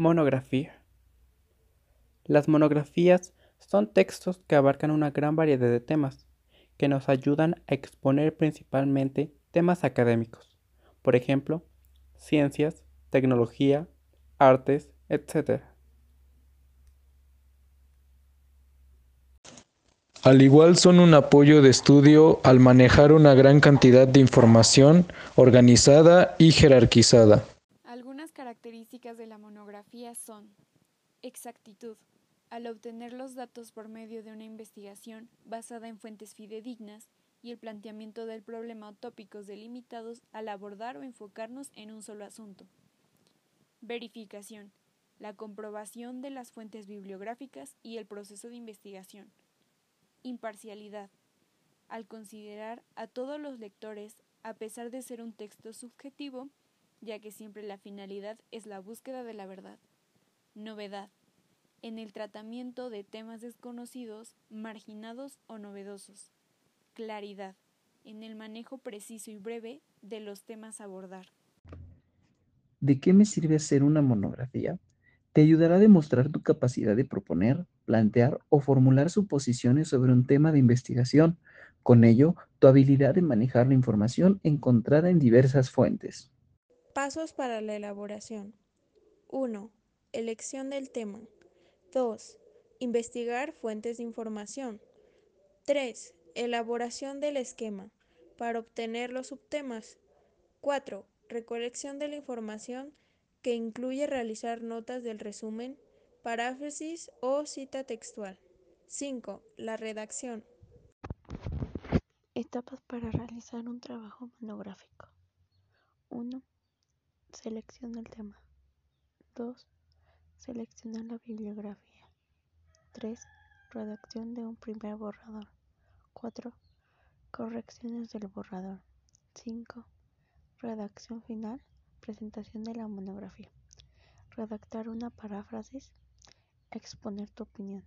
Monografía. Las monografías son textos que abarcan una gran variedad de temas, que nos ayudan a exponer principalmente temas académicos, por ejemplo, ciencias, tecnología, artes, etc. Al igual son un apoyo de estudio al manejar una gran cantidad de información organizada y jerarquizada. De la monografía son exactitud. Al obtener los datos por medio de una investigación basada en fuentes fidedignas y el planteamiento del problema o tópicos delimitados al abordar o enfocarnos en un solo asunto. Verificación. La comprobación de las fuentes bibliográficas y el proceso de investigación. Imparcialidad. Al considerar a todos los lectores, a pesar de ser un texto subjetivo, ya que siempre la finalidad es la búsqueda de la verdad. Novedad. En el tratamiento de temas desconocidos, marginados o novedosos. Claridad. En el manejo preciso y breve de los temas a abordar. ¿De qué me sirve hacer una monografía? Te ayudará a demostrar tu capacidad de proponer, plantear o formular suposiciones sobre un tema de investigación. Con ello, tu habilidad de manejar la información encontrada en diversas fuentes. Pasos para la elaboración. 1. Elección del tema. 2. Investigar fuentes de información. 3. Elaboración del esquema para obtener los subtemas. 4. Recolección de la información que incluye realizar notas del resumen, paráfrasis o cita textual. 5. La redacción. Etapas para realizar un trabajo monográfico. 1. Selección del tema. 2. Seleccionar la bibliografía. 3. Redacción de un primer borrador. 4. Correcciones del borrador. 5. Redacción final Presentación de la monografía. Redactar una paráfrasis. Exponer tu opinión.